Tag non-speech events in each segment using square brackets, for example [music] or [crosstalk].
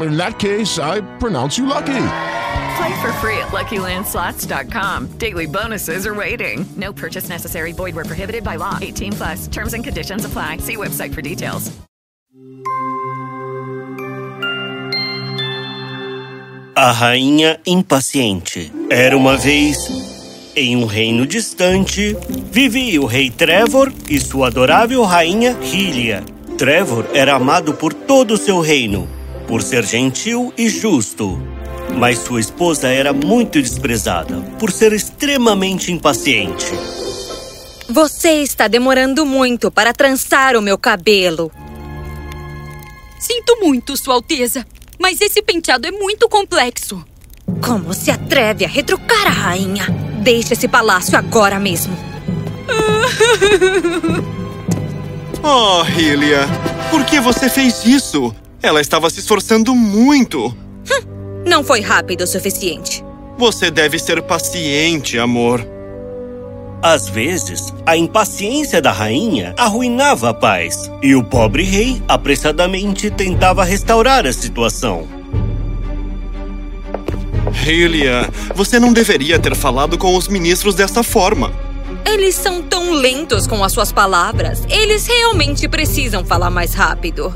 In that case, I pronounce you lucky. Play for free at LuckyLandSlots.com. Daily bonuses are waiting. No purchase necessary. Void where prohibited by law. 18 plus. Terms and conditions apply. See website for details. A Rainha Impaciente. Era uma vez, em um reino distante, vivia o rei Trevor e sua adorável rainha Hylia. Trevor era amado por todo o seu reino, por ser gentil e justo. Mas sua esposa era muito desprezada, por ser extremamente impaciente. Você está demorando muito para trançar o meu cabelo. Sinto muito, Sua Alteza, mas esse penteado é muito complexo. Como se atreve a retrucar a rainha? Deixe esse palácio agora mesmo. [laughs] Oh, Hylia, por que você fez isso? Ela estava se esforçando muito. Não foi rápido o suficiente. Você deve ser paciente, amor. Às vezes, a impaciência da rainha arruinava a paz, e o pobre rei apressadamente tentava restaurar a situação. Hylia, você não deveria ter falado com os ministros dessa forma. Eles são tão lentos com as suas palavras. Eles realmente precisam falar mais rápido.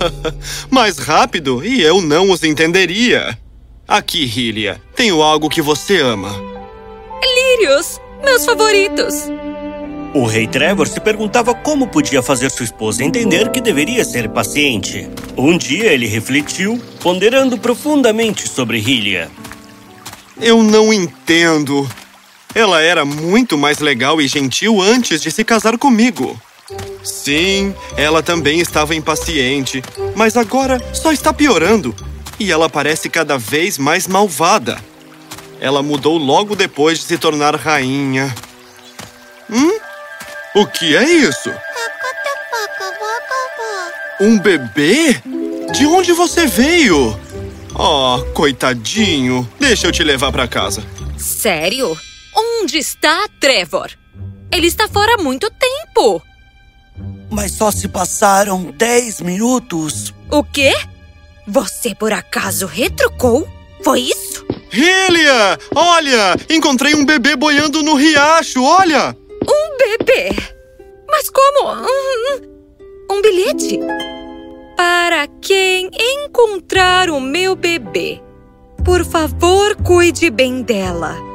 [laughs] Mais rápido e eu não os entenderia. Aqui, Hylia, tenho algo que você ama. Lírios, meus favoritos. O rei Trevor se perguntava como podia fazer sua esposa entender que deveria ser paciente. Um dia ele refletiu, ponderando profundamente sobre Hylia. Eu não entendo. Ela era muito mais legal e gentil antes de se casar comigo. Sim, ela também estava impaciente, mas agora só está piorando. E ela parece cada vez mais malvada. Ela mudou logo depois de se tornar rainha. Hum? O que é isso? Um bebê? De onde você veio? Oh, coitadinho. Deixa eu te levar para casa. Sério? Onde está Trevor? Ele está fora há muito tempo. Mas só se passaram 10 minutos. O quê? Você por acaso retrucou? Foi isso? Hylia! Olha! Encontrei um bebê boiando no riacho, olha! Um bebê? Mas como? Um, um bilhete? Para quem encontrar o meu bebê, por favor, cuide bem dela.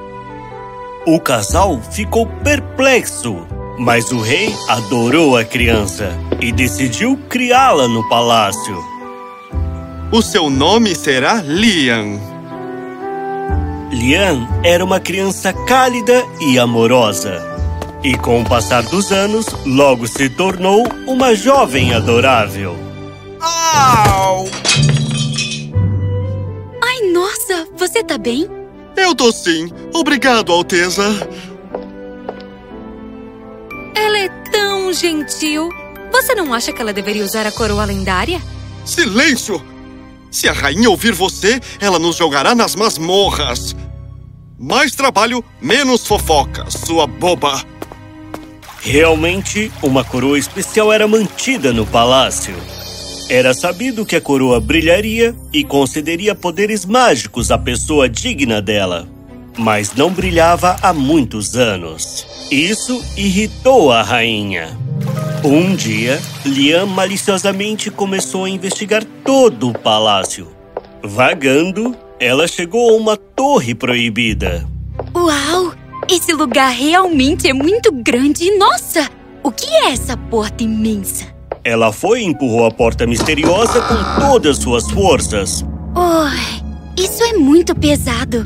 O casal ficou perplexo, mas o rei adorou a criança e decidiu criá-la no palácio. O seu nome será Liam. Lian era uma criança cálida e amorosa. E com o passar dos anos, logo se tornou uma jovem adorável. Au! Ai, nossa, você tá bem? Eu tô sim. Obrigado, Alteza. Ela é tão gentil. Você não acha que ela deveria usar a coroa lendária? Silêncio! Se a rainha ouvir você, ela nos jogará nas masmorras. Mais trabalho, menos fofoca, sua boba. Realmente, uma coroa especial era mantida no palácio. Era sabido que a coroa brilharia e concederia poderes mágicos à pessoa digna dela. Mas não brilhava há muitos anos. Isso irritou a rainha. Um dia, Liam maliciosamente começou a investigar todo o palácio. Vagando, ela chegou a uma torre proibida. Uau! Esse lugar realmente é muito grande. Nossa! O que é essa porta imensa? Ela foi e empurrou a porta misteriosa com todas suas forças. Oi, isso é muito pesado.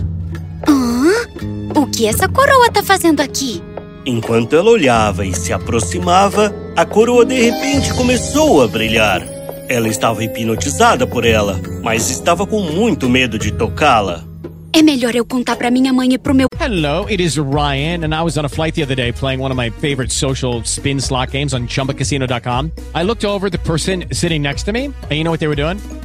Hã? O que essa coroa tá fazendo aqui? Enquanto ela olhava e se aproximava, a coroa de repente começou a brilhar. Ela estava hipnotizada por ela, mas estava com muito medo de tocá-la. É melhor eu contar pra minha mãe e pro meu. Hello, it is Ryan, and I was on a flight the other day playing one of my favorite social spin slot games on chumbacasino.com. I looked over the person sitting next to me, and you know what they were doing?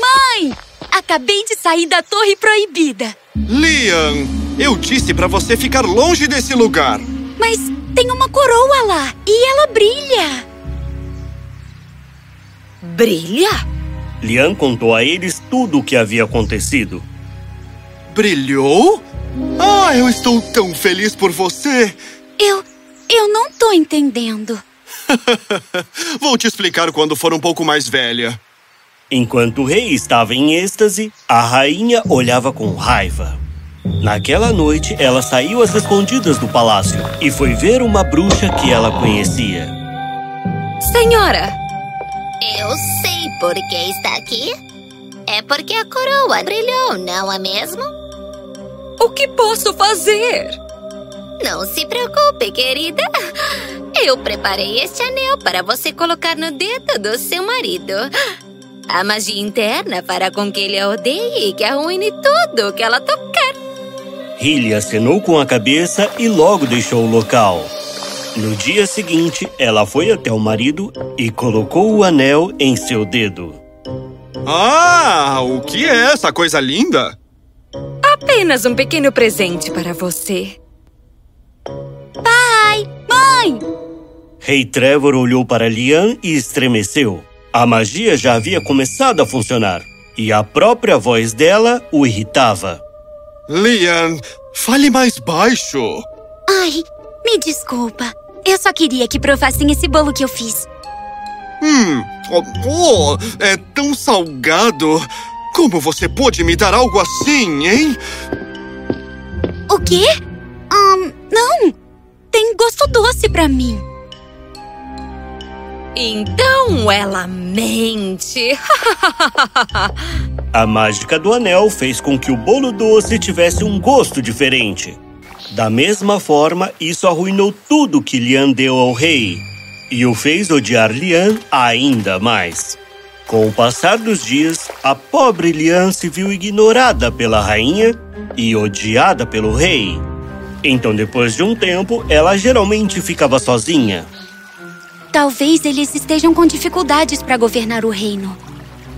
Mãe! Acabei de sair da Torre Proibida. Liam, eu disse pra você ficar longe desse lugar. Mas tem uma coroa lá e ela brilha. Brilha? Lian contou a eles tudo o que havia acontecido. Brilhou? Ah, eu estou tão feliz por você. Eu. Eu não tô entendendo. [laughs] Vou te explicar quando for um pouco mais velha. Enquanto o rei estava em êxtase, a rainha olhava com raiva. Naquela noite, ela saiu às escondidas do palácio e foi ver uma bruxa que ela conhecia. Senhora! Eu sei por que está aqui. É porque a coroa brilhou, não é mesmo? O que posso fazer? Não se preocupe, querida. Eu preparei este anel para você colocar no dedo do seu marido. A magia interna fará com que ele a odeie e que arruine tudo que ela tocar. Hilly acenou com a cabeça e logo deixou o local. No dia seguinte, ela foi até o marido e colocou o anel em seu dedo. Ah, o que é essa coisa linda? Apenas um pequeno presente para você. Pai! Mãe! Rei Trevor olhou para Lian e estremeceu. A magia já havia começado a funcionar e a própria voz dela o irritava. Liam, fale mais baixo. Ai, me desculpa. Eu só queria que provassem esse bolo que eu fiz. Hum, oh, oh, é tão salgado. Como você pôde me dar algo assim, hein? O quê? Um, não. Tem gosto doce pra mim. Então ela mente. [laughs] A mágica do anel fez com que o bolo doce tivesse um gosto diferente. Da mesma forma, isso arruinou tudo que Lian deu ao rei e o fez odiar Lian ainda mais. Com o passar dos dias, a pobre Lian se viu ignorada pela rainha e odiada pelo rei. Então, depois de um tempo, ela geralmente ficava sozinha. Talvez eles estejam com dificuldades para governar o reino.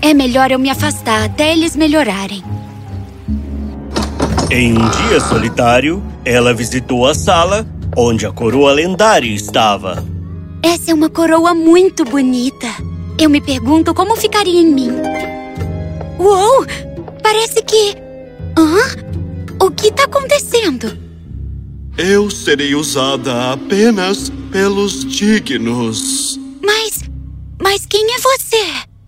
É melhor eu me afastar até eles melhorarem. Em um dia solitário, ela visitou a sala onde a coroa lendária estava. Essa é uma coroa muito bonita. Eu me pergunto como ficaria em mim. Uou! Parece que. Hã? O que está acontecendo? Eu serei usada apenas pelos dignos. Mas. Mas quem é você?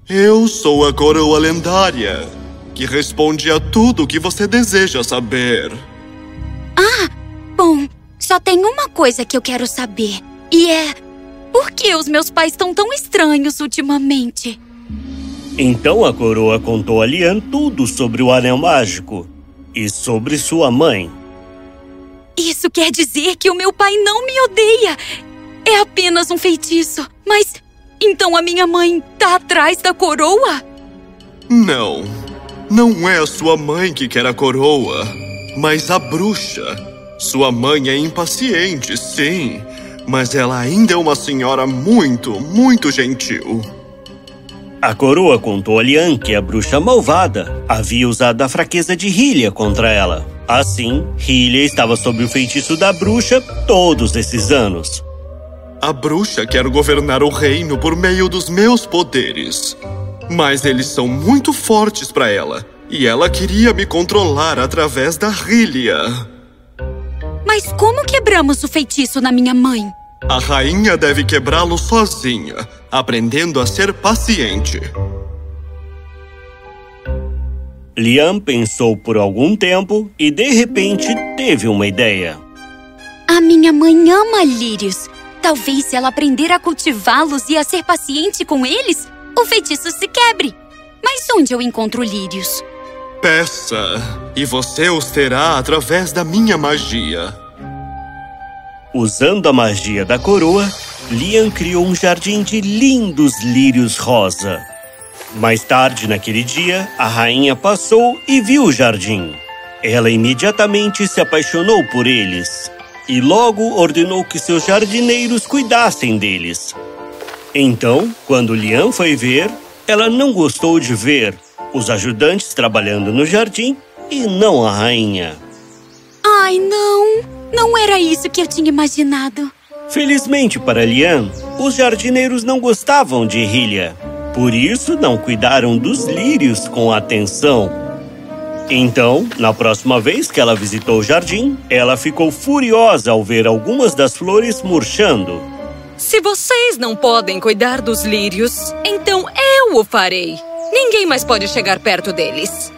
Eu sou a coroa lendária, que responde a tudo o que você deseja saber. Ah, bom, só tem uma coisa que eu quero saber. E é. Por que os meus pais estão tão estranhos ultimamente? Então a coroa contou a Lian tudo sobre o anel mágico e sobre sua mãe. Isso quer dizer que o meu pai não me odeia. É apenas um feitiço. Mas então a minha mãe tá atrás da coroa? Não. Não é a sua mãe que quer a coroa. Mas a bruxa. Sua mãe é impaciente, sim. Mas ela ainda é uma senhora muito, muito gentil. A coroa contou a Lian que a bruxa malvada havia usado a fraqueza de Hylia contra ela. Assim, Hylia estava sob o feitiço da bruxa todos esses anos. A bruxa quer governar o reino por meio dos meus poderes. Mas eles são muito fortes para ela. E ela queria me controlar através da Hylia. Mas como quebramos o feitiço na minha mãe? A rainha deve quebrá-lo sozinha, aprendendo a ser paciente. Liam pensou por algum tempo e, de repente, teve uma ideia. A minha mãe ama lírios. Talvez se ela aprender a cultivá-los e a ser paciente com eles, o feitiço se quebre. Mas onde eu encontro lírios? Peça, e você os terá através da minha magia. Usando a magia da coroa, Liam criou um jardim de lindos lírios rosa. Mais tarde naquele dia, a rainha passou e viu o jardim. Ela imediatamente se apaixonou por eles e logo ordenou que seus jardineiros cuidassem deles. Então, quando Lian foi ver, ela não gostou de ver os ajudantes trabalhando no jardim e não a rainha. Ai, não! Não era isso que eu tinha imaginado. Felizmente para Lian, os jardineiros não gostavam de Hylia. Por isso, não cuidaram dos lírios com atenção. Então, na próxima vez que ela visitou o jardim, ela ficou furiosa ao ver algumas das flores murchando. Se vocês não podem cuidar dos lírios, então eu o farei. Ninguém mais pode chegar perto deles.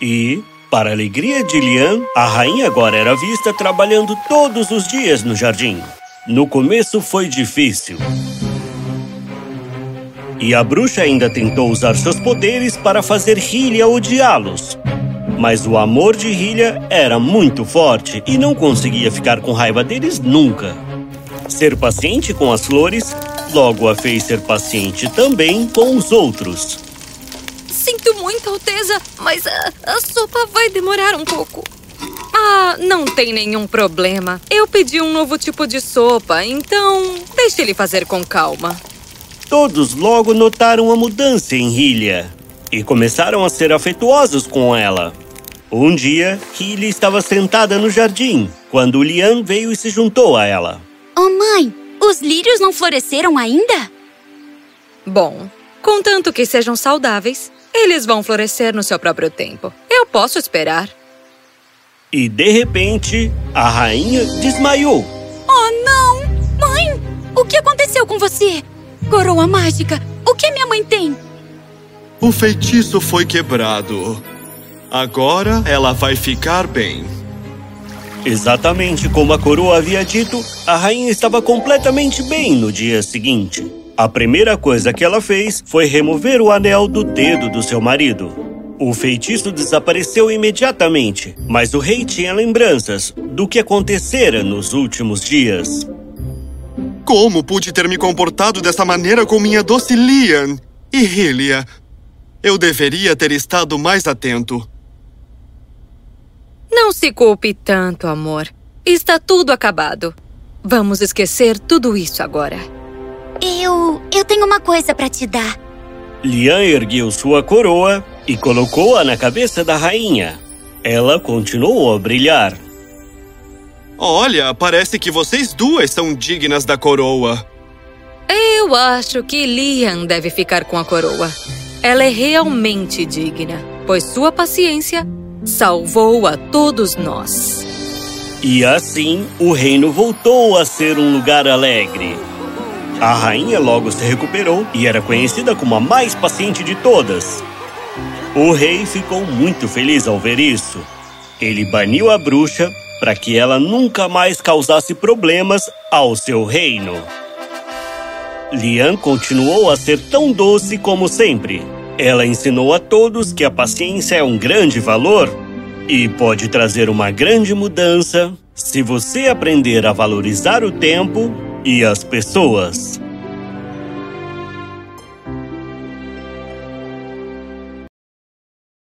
E, para a alegria de Lian, a rainha agora era vista trabalhando todos os dias no jardim. No começo foi difícil. E a bruxa ainda tentou usar seus poderes para fazer Hylia odiá-los. Mas o amor de Hylia era muito forte e não conseguia ficar com raiva deles nunca. Ser paciente com as flores logo a fez ser paciente também com os outros. Sinto muito, Alteza, mas a, a sopa vai demorar um pouco. Ah, não tem nenhum problema. Eu pedi um novo tipo de sopa, então deixe ele fazer com calma. Todos logo notaram a mudança em Hylia e começaram a ser afetuosos com ela. Um dia, Hylia estava sentada no jardim quando Lian veio e se juntou a ela. Oh, mãe, os lírios não floresceram ainda? Bom, contanto que sejam saudáveis, eles vão florescer no seu próprio tempo. Eu posso esperar. E de repente, a rainha desmaiou. Oh, não! Mãe, o que aconteceu com você? Coroa mágica, o que minha mãe tem? O feitiço foi quebrado. Agora ela vai ficar bem. Exatamente como a coroa havia dito, a rainha estava completamente bem no dia seguinte. A primeira coisa que ela fez foi remover o anel do dedo do seu marido. O feitiço desapareceu imediatamente, mas o rei tinha lembranças do que acontecera nos últimos dias. Como pude ter me comportado dessa maneira com minha doce Lian e Hylia? Eu deveria ter estado mais atento. Não se culpe tanto, amor. Está tudo acabado. Vamos esquecer tudo isso agora. Eu. eu tenho uma coisa para te dar. Lian ergueu sua coroa e colocou-a na cabeça da rainha. Ela continuou a brilhar. Olha, parece que vocês duas são dignas da coroa. Eu acho que Lian deve ficar com a coroa. Ela é realmente digna, pois sua paciência salvou a todos nós. E assim, o reino voltou a ser um lugar alegre. A rainha logo se recuperou e era conhecida como a mais paciente de todas. O rei ficou muito feliz ao ver isso. Ele baniu a bruxa para que ela nunca mais causasse problemas ao seu reino. Lian continuou a ser tão doce como sempre. Ela ensinou a todos que a paciência é um grande valor e pode trazer uma grande mudança se você aprender a valorizar o tempo e as pessoas.